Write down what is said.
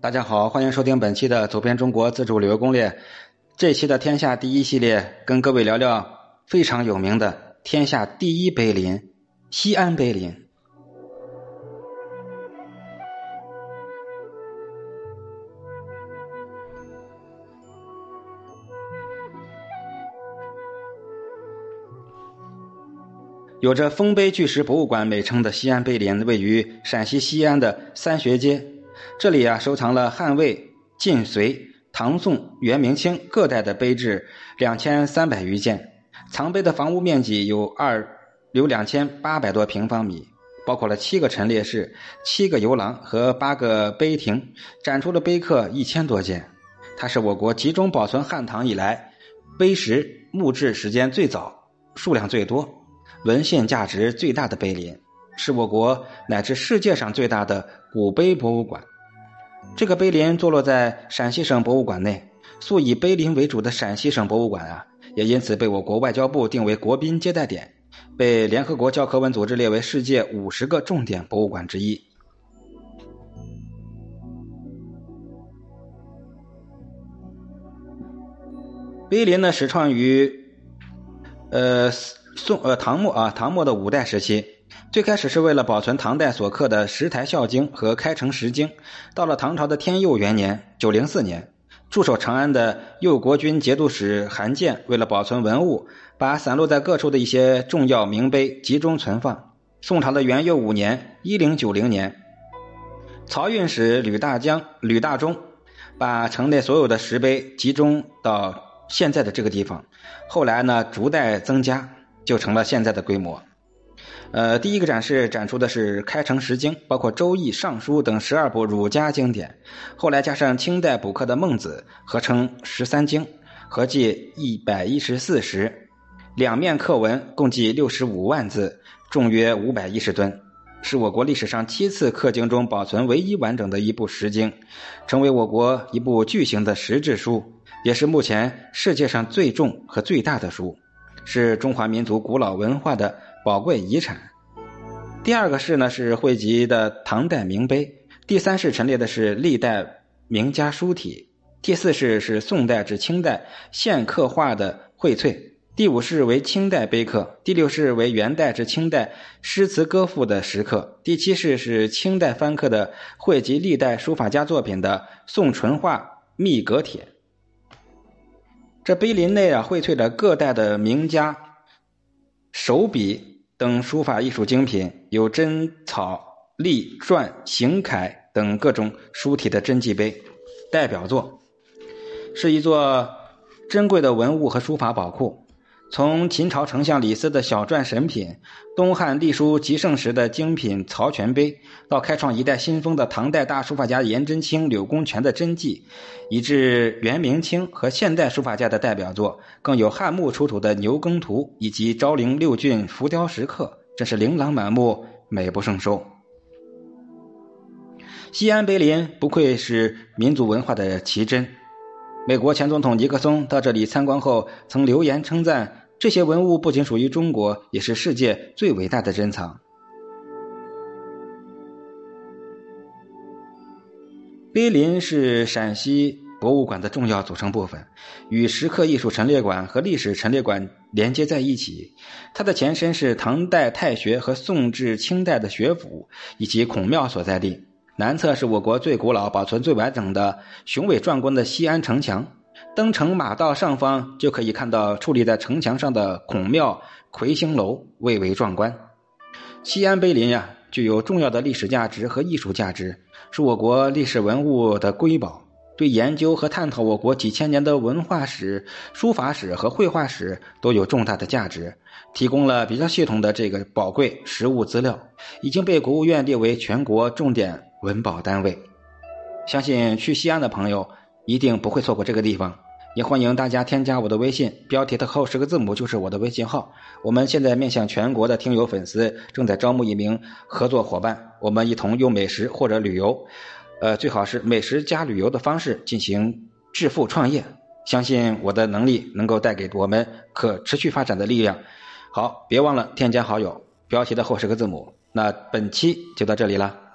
大家好，欢迎收听本期的《走遍中国自助旅游攻略》。这期的天下第一系列，跟各位聊聊非常有名的天下第一碑林——西安碑林。有着“丰碑巨石博物馆”美称的西安碑林，位于陕西西安的三学街。这里啊，收藏了汉魏、晋隋、唐宋、元、明清各代的碑志两千三百余件。藏碑的房屋面积有二有两千八百多平方米，包括了七个陈列室、七个游廊和八个碑亭，展出了碑刻一千多件。它是我国集中保存汉唐以来碑石木质时间最早、数量最多。文献价值最大的碑林，是我国乃至世界上最大的古碑博物馆。这个碑林坐落在陕西省博物馆内，素以碑林为主的陕西省博物馆啊，也因此被我国外交部定为国宾接待点，被联合国教科文组织列为世界五十个重点博物馆之一。碑林呢，始创于，呃。宋呃唐末啊唐末的五代时期，最开始是为了保存唐代所刻的石台孝经和开成石经。到了唐朝的天佑元年（九零四年），驻守长安的右国军节度使韩建为了保存文物，把散落在各处的一些重要名碑集中存放。宋朝的元佑五年（一零九零年），漕运使吕大江吕大中把城内所有的石碑集中到现在的这个地方。后来呢，逐代增加。就成了现在的规模。呃，第一个展示展出的是开成十经，包括《周易》《尚书》等十二部儒家经典。后来加上清代补刻的《孟子》，合称十三经，合计一百一十四石，两面刻文共计六十五万字，重约五百一十吨，是我国历史上七次刻经中保存唯一完整的一部石经，成为我国一部巨型的石质书，也是目前世界上最重和最大的书。是中华民族古老文化的宝贵遗产。第二个室呢是汇集的唐代名碑，第三室陈列的是历代名家书体，第四室是宋代至清代现刻画的荟萃，第五室为清代碑刻，第六室为元代至清代诗词歌赋的石刻，第七室是清代翻刻的汇集历代书法家作品的宋淳化密阁帖。这碑林内啊，荟萃了各代的名家手笔等书法艺术精品，有真草、隶、篆、行楷等各种书体的真迹碑，代表作，是一座珍贵的文物和书法宝库。从秦朝丞相李斯的小篆神品，东汉隶书极盛时的精品曹全碑，到开创一代新风的唐代大书法家颜真卿、柳公权的真迹，以至元明清和现代书法家的代表作，更有汉墓出土的牛耕图以及昭陵六骏浮雕石刻，真是琳琅满目，美不胜收。西安碑林不愧是民族文化的奇珍。美国前总统尼克松到这里参观后，曾留言称赞。这些文物不仅属于中国，也是世界最伟大的珍藏。碑林是陕西博物馆的重要组成部分，与石刻艺术陈列馆和历史陈列馆连接在一起。它的前身是唐代太学和宋至清代的学府以及孔庙所在地。南侧是我国最古老、保存最完整的雄伟壮观的西安城墙。登城马道上方就可以看到矗立在城墙上的孔庙魁星楼，蔚为壮观。西安碑林呀，具有重要的历史价值和艺术价值，是我国历史文物的瑰宝，对研究和探讨我国几千年的文化史、书法史和绘画史都有重大的价值，提供了比较系统的这个宝贵实物资料，已经被国务院列为全国重点文保单位。相信去西安的朋友。一定不会错过这个地方，也欢迎大家添加我的微信，标题的后十个字母就是我的微信号。我们现在面向全国的听友粉丝，正在招募一名合作伙伴，我们一同用美食或者旅游，呃，最好是美食加旅游的方式进行致富创业。相信我的能力能够带给我们可持续发展的力量。好，别忘了添加好友，标题的后十个字母。那本期就到这里了。